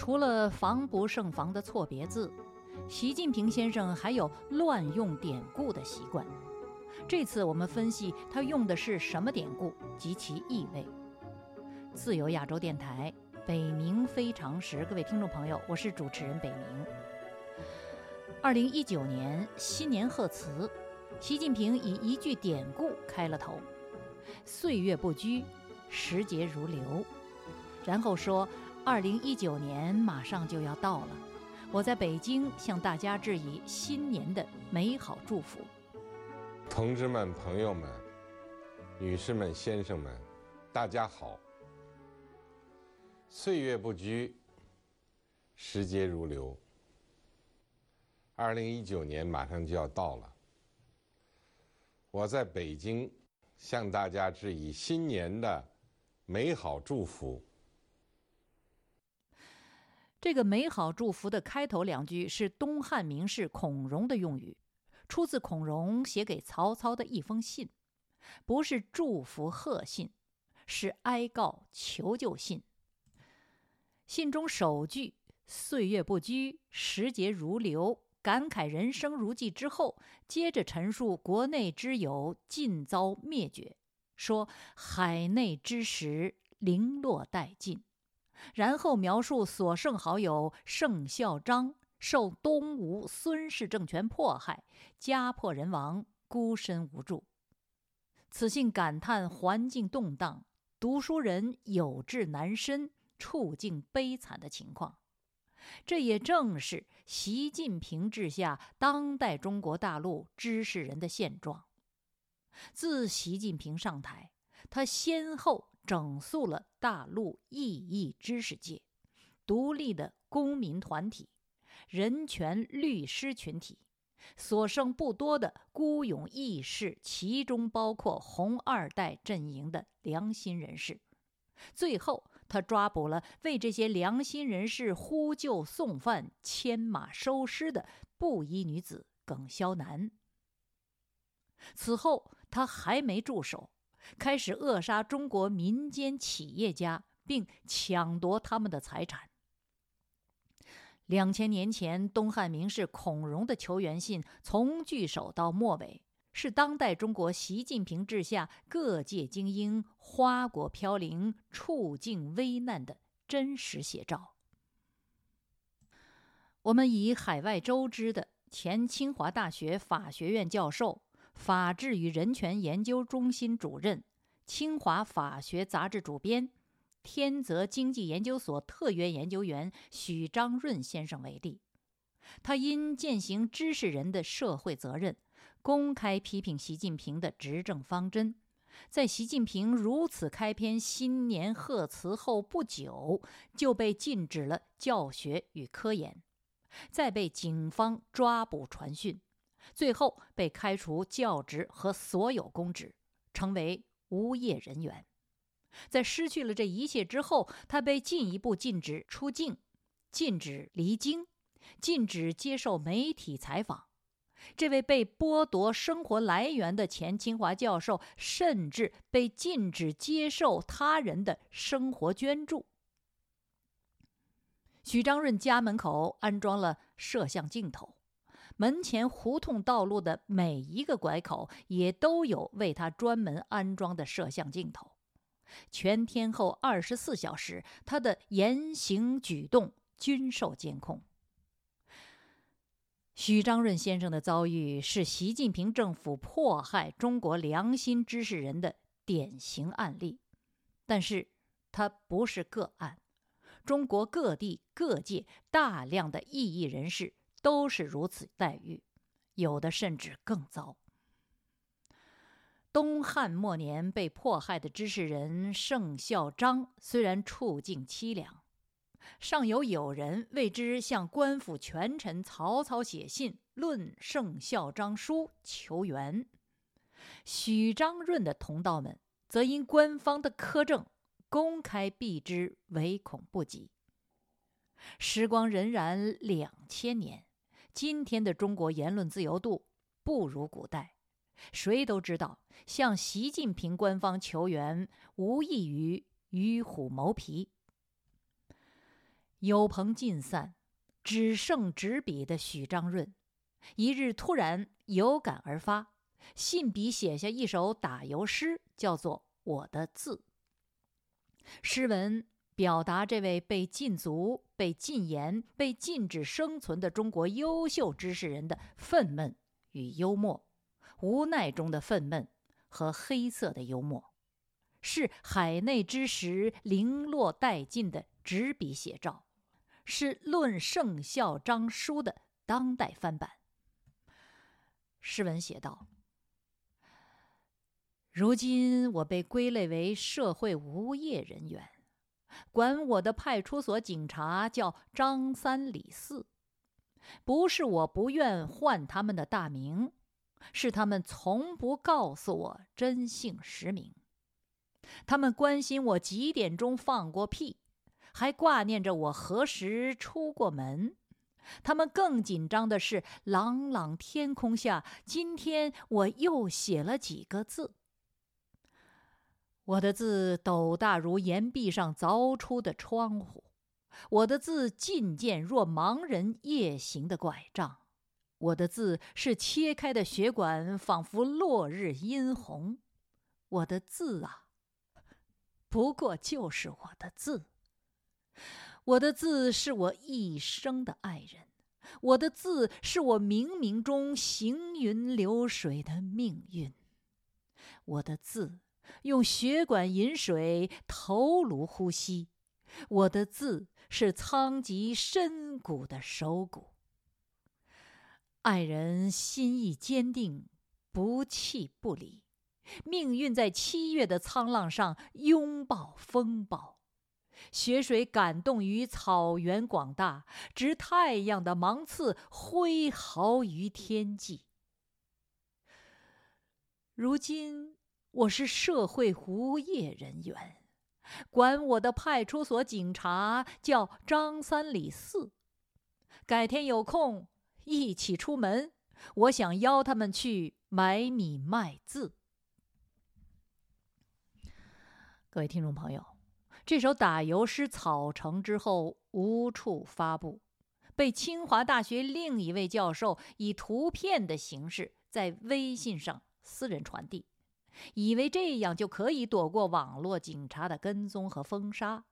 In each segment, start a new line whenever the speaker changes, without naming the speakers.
除了防不胜防的错别字，习近平先生还有乱用典故的习惯。这次我们分析他用的是什么典故及其意味。自由亚洲电台北冥非常时，各位听众朋友，我是主持人北冥。二零一九年新年贺词，习近平以一句典故开了头：“岁月不居，时节如流。”然后说：“二零一九年马上就要到了，我在北京向大家致以新年的美好祝福。”
同志们、朋友们、女士们、先生们，大家好。岁月不居，时节如流。二零一九年马上就要到了，我在北京向大家致以新年的美好祝福。
这个美好祝福的开头两句是东汉名士孔融的用语。出自孔融写给曹操的一封信，不是祝福贺信，是哀告求救信。信中首句“岁月不居，时节如流”，感慨人生如寄之后，接着陈述国内之友尽遭灭绝，说海内之石零落殆尽，然后描述所剩好友盛孝章。受东吴孙氏政权迫害，家破人亡，孤身无助。此信感叹环境动荡，读书人有志难伸，处境悲惨的情况。这也正是习近平治下当代中国大陆知识人的现状。自习近平上台，他先后整肃了大陆异议知识界、独立的公民团体。人权律师群体，所剩不多的孤勇义士，其中包括红二代阵营的良心人士。最后，他抓捕了为这些良心人士呼救送饭、牵马收尸的布衣女子耿潇楠。此后，他还没住手，开始扼杀中国民间企业家，并抢夺他们的财产。两千年前，东汉名士孔融的求援信从句首到末尾，是当代中国习近平治下各界精英花果飘零、处境危难的真实写照。我们以海外周知的前清华大学法学院教授、法治与人权研究中心主任、清华法学杂志主编。天泽经济研究所特约研究员许章润先生为例，他因践行知识人的社会责任，公开批评习近平的执政方针。在习近平如此开篇新年贺词后不久，就被禁止了教学与科研，再被警方抓捕传讯，最后被开除教职和所有公职，成为无业人员。在失去了这一切之后，他被进一步禁止出境，禁止离京，禁止接受媒体采访。这位被剥夺生活来源的前清华教授，甚至被禁止接受他人的生活捐助。许章润家门口安装了摄像镜头，门前胡同道路的每一个拐口也都有为他专门安装的摄像镜头。全天候、二十四小时，他的言行举动均受监控。许章润先生的遭遇是习近平政府迫害中国良心知识人的典型案例，但是他不是个案。中国各地各界大量的异议人士都是如此待遇，有的甚至更糟。东汉末年被迫害的知识人盛孝章，虽然处境凄凉，尚有友人为之向官府权臣曹操写信论盛孝章书求援。许章润的同道们则因官方的苛政，公开避之，唯恐不及。时光荏苒两千年，今天的中国言论自由度不如古代。谁都知道，向习近平官方求援，无异于与虎谋皮。友朋尽散，只剩执笔的许章润，一日突然有感而发，信笔写下一首打油诗，叫做《我的字》。诗文表达这位被禁足、被禁言、被禁止生存的中国优秀知识人的愤懑与幽默，无奈中的愤懑和黑色的幽默，是海内之时零落殆尽的执笔写照。是《论圣孝章书》的当代翻版。诗文写道：“如今我被归类为社会无业人员，管我的派出所警察叫张三李四，不是我不愿唤他们的大名，是他们从不告诉我真姓实名。他们关心我几点钟放过屁。”还挂念着我何时出过门，他们更紧张的是，朗朗天空下，今天我又写了几个字。我的字斗大如岩壁上凿出的窗户，我的字进见若盲人夜行的拐杖，我的字是切开的血管，仿佛落日殷红。我的字啊，不过就是我的字。我的字是我一生的爱人，我的字是我冥冥中行云流水的命运。我的字用血管饮水，头颅呼吸。我的字是苍极深谷的手骨。爱人心意坚定，不弃不离。命运在七月的沧浪上拥抱风暴。雪水感动于草原广大，执太阳的芒刺挥毫于天际。如今我是社会无业人员，管我的派出所警察叫张三李四。改天有空一起出门，我想邀他们去买米卖字。各位听众朋友。这首打油诗草成之后无处发布，被清华大学另一位教授以图片的形式在微信上私人传递，以为这样就可以躲过网络警察的跟踪和封杀。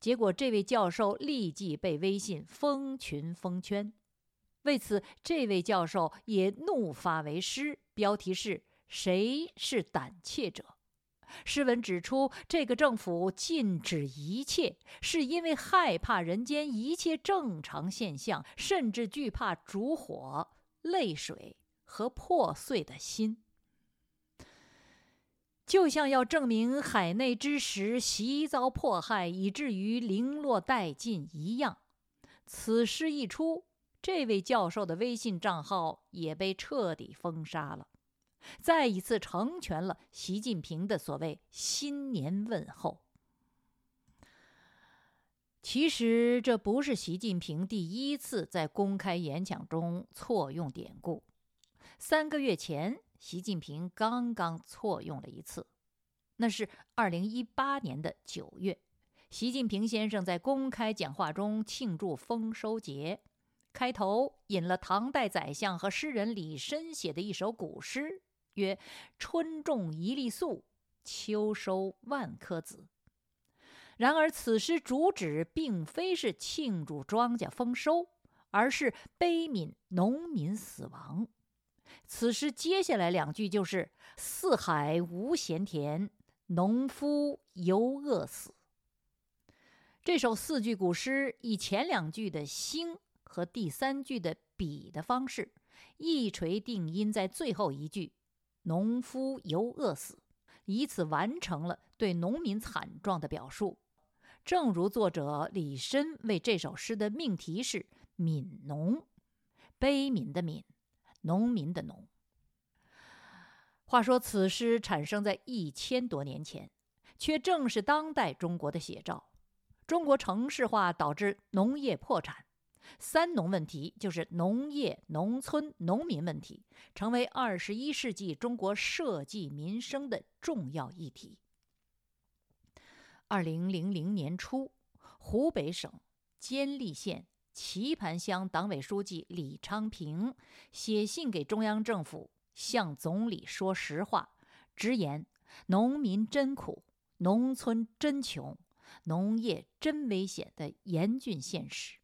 结果，这位教授立即被微信封群封圈。为此，这位教授也怒发为诗，标题是“谁是胆怯者”。诗文指出，这个政府禁止一切，是因为害怕人间一切正常现象，甚至惧怕烛火、泪水和破碎的心。就像要证明海内之石习遭迫害，以至于零落殆尽一样。此诗一出，这位教授的微信账号也被彻底封杀了。再一次成全了习近平的所谓新年问候。其实这不是习近平第一次在公开演讲中错用典故。三个月前，习近平刚刚错用了一次，那是二零一八年的九月，习近平先生在公开讲话中庆祝丰收节，开头引了唐代宰相和诗人李绅写的一首古诗。曰：“春种一粒粟，秋收万颗子。”然而，此诗主旨并非是庆祝庄稼丰收，而是悲悯农民死亡。此诗接下来两句就是“四海无闲田，农夫犹饿死”。这首四句古诗以前两句的兴和第三句的比的方式，一锤定音在最后一句。农夫犹饿死，以此完成了对农民惨状的表述。正如作者李绅为这首诗的命题是“悯农”，悲悯的悯，农民的农。话说此诗产生在一千多年前，却正是当代中国的写照。中国城市化导致农业破产。三农问题就是农业、农村、农民问题，成为二十一世纪中国社稷民生的重要议题。二零零零年初，湖北省监利县棋盘乡党委书记李昌平写信给中央政府，向总理说实话，直言农民真苦，农村真穷，农业真危险的严峻现实。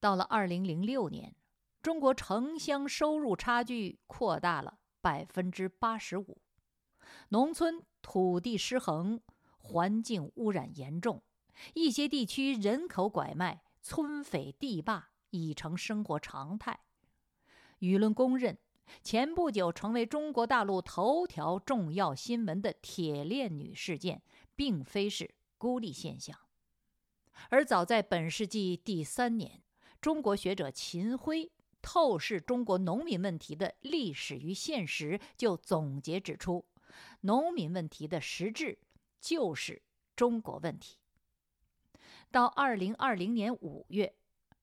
到了二零零六年，中国城乡收入差距扩大了百分之八十五，农村土地失衡。环境污染严重，一些地区人口拐卖、村匪地霸已成生活常态。舆论公认，前不久成为中国大陆头条重要新闻的“铁链女”事件，并非是孤立现象。而早在本世纪第三年，中国学者秦晖透视中国农民问题的历史与现实，就总结指出，农民问题的实质。就是中国问题。到二零二零年五月，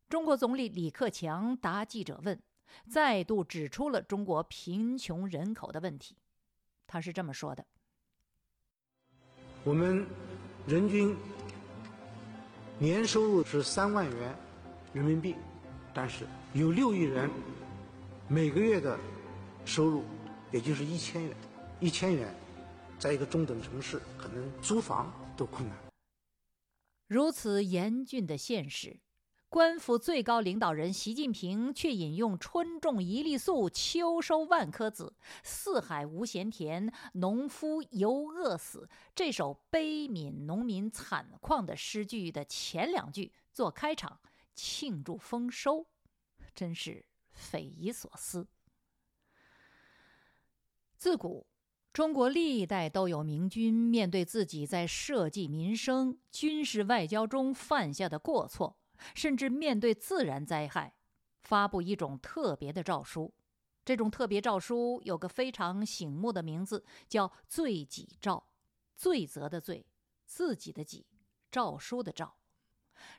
中国总理李克强答记者问，再度指出了中国贫穷人口的问题。他是这么说的：“
我们人均年收入是三万元人民币，但是有六亿人每个月的收入也就是一千元，一千元。”在一个中等城市，可能租房都困难。
如此严峻的现实，官府最高领导人习近平却引用“春种一粒粟，秋收万颗子，四海无闲田，农夫犹饿死”这首悲悯农民惨况的诗句的前两句做开场，庆祝丰收，真是匪夷所思。自古。中国历代都有明君面对自己在社稷民生、军事外交中犯下的过错，甚至面对自然灾害，发布一种特别的诏书。这种特别诏书有个非常醒目的名字，叫“罪己诏”。罪责的罪，自己的己，诏书的诏，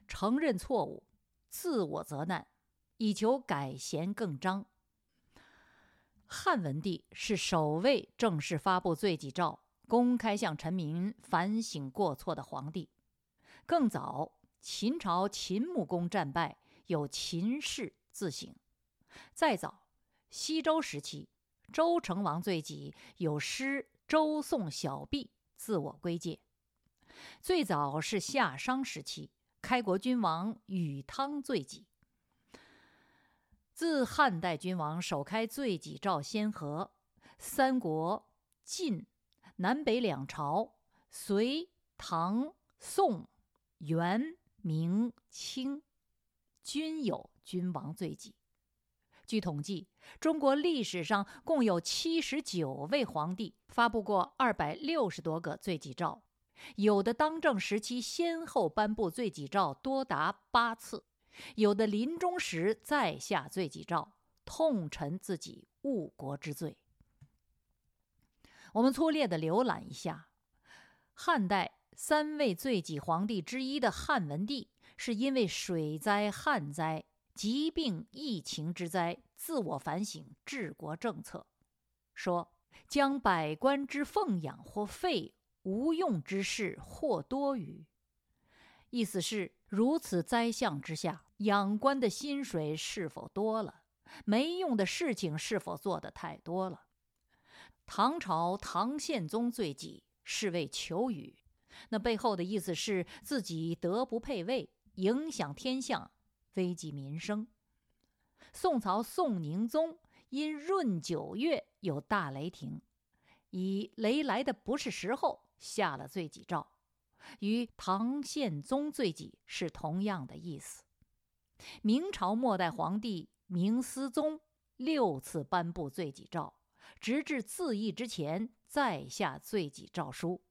承认错误，自我责难，以求改弦更张。汉文帝是首位正式发布罪己诏、公开向臣民反省过错的皇帝。更早，秦朝秦穆公战败，有秦氏自省；再早，西周时期，周成王罪己，有诗《周颂小婢》自我归戒；最早是夏商时期，开国君王禹汤罪己。自汉代君王首开罪己诏先河，三国、晋、南北两朝、隋、唐、宋、元、明、清，均有君王罪己。据统计，中国历史上共有七十九位皇帝发布过二百六十多个罪己诏，有的当政时期先后颁布罪己诏多达八次。有的临终时再下罪己诏，痛陈自己误国之罪。我们粗略的浏览一下：汉代三位罪己皇帝之一的汉文帝，是因为水灾、旱灾、疾病、疫情之灾，自我反省治国政策，说将百官之奉养或废，无用之事或多余。意思是，如此灾相之下，养官的薪水是否多了？没用的事情是否做得太多了？唐朝唐宪宗罪己，是为求雨，那背后的意思是自己德不配位，影响天象，危及民生。宋朝宋宁宗因闰九月有大雷霆，以雷来的不是时候，下了罪己诏。与唐宪宗罪己是同样的意思。明朝末代皇帝明思宗六次颁布罪己诏，直至自缢之前再下罪己诏书。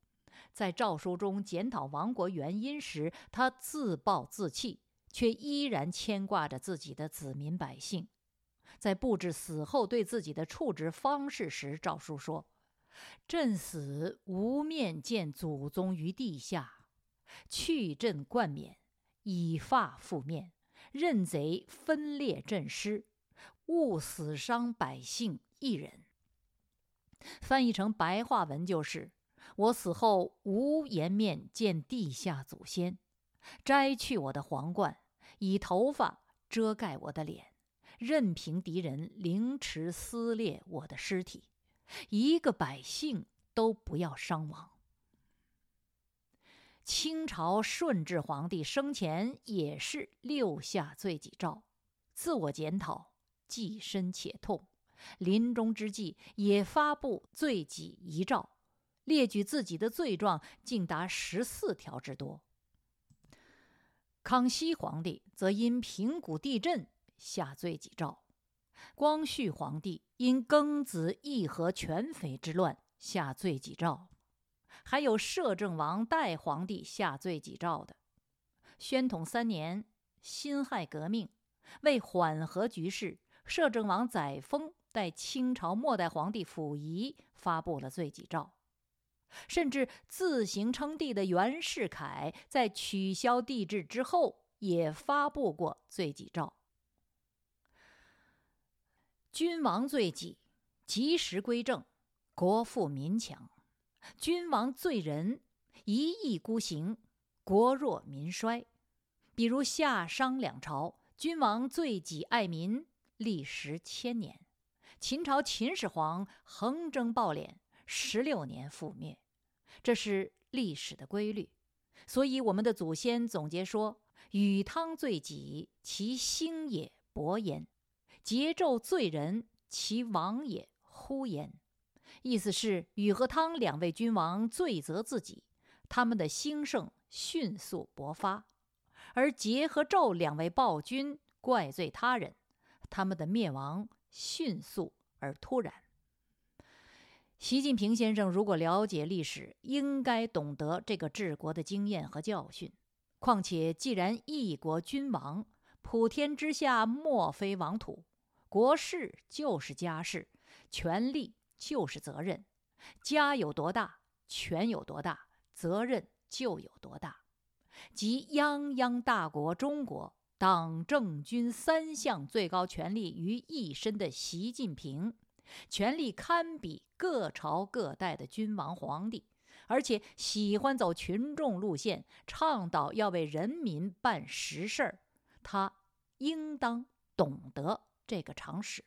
在诏书中检讨亡国原因时，他自暴自弃，却依然牵挂着自己的子民百姓。在布置死后对自己的处置方式时，诏书说。朕死无面见祖宗于地下，去朕冠冕，以发覆面，任贼分裂朕尸，勿死伤百姓一人。翻译成白话文就是：我死后无颜面见地下祖先，摘去我的皇冠，以头发遮盖我的脸，任凭敌人凌迟撕裂我的尸体，一个百姓都不要伤亡。清朝顺治皇帝生前也是六下罪己诏，自我检讨，既深且痛。临终之际，也发布罪己遗诏，列举自己的罪状，竟达十四条之多。康熙皇帝则因平谷地震下罪己诏，光绪皇帝因庚子义和全匪之乱下罪己诏，还有摄政王代皇帝下罪己诏的。宣统三年辛亥革命，为缓和局势，摄政王载沣。代清朝末代皇帝溥仪发布了罪己诏，甚至自行称帝的袁世凯在取消帝制之后也发布过罪己诏。君王罪己，及时归正，国富民强；君王罪人，一意孤行，国弱民衰。比如夏商两朝，君王罪己爱民，历时千年。秦朝秦始皇横征暴敛，十六年覆灭，这是历史的规律。所以我们的祖先总结说：“禹汤罪己，其兴也勃焉；桀纣罪人，其亡也忽焉。”意思是禹和汤两位君王罪责自己，他们的兴盛迅速勃发；而桀和纣两位暴君怪罪他人，他们的灭亡。迅速而突然。习近平先生如果了解历史，应该懂得这个治国的经验和教训。况且，既然一国君王，普天之下莫非王土，国事就是家事，权力就是责任，家有多大，权有多大，责任就有多大。即泱泱大国中国。党政军三项最高权力于一身的习近平，权力堪比各朝各代的君王皇帝，而且喜欢走群众路线，倡导要为人民办实事儿。他应当懂得这个常识。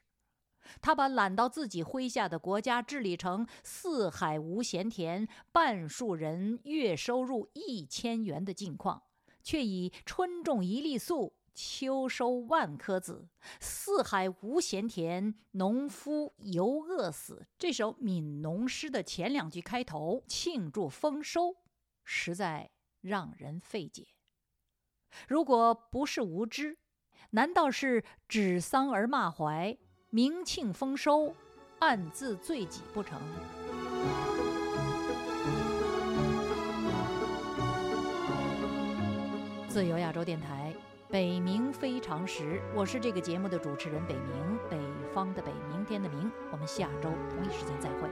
他把揽到自己麾下的国家治理成四海无闲田，半数人月收入一千元的境况，却以春种一粒粟。秋收万颗子，四海无闲田，农夫犹饿死。这首悯农诗的前两句开头庆祝丰收，实在让人费解。如果不是无知，难道是指桑而骂槐，明庆丰收，暗自罪己不成？自由亚洲电台。北冥非常时，我是这个节目的主持人北冥，北方的北，明天的明。我们下周同一时间再会。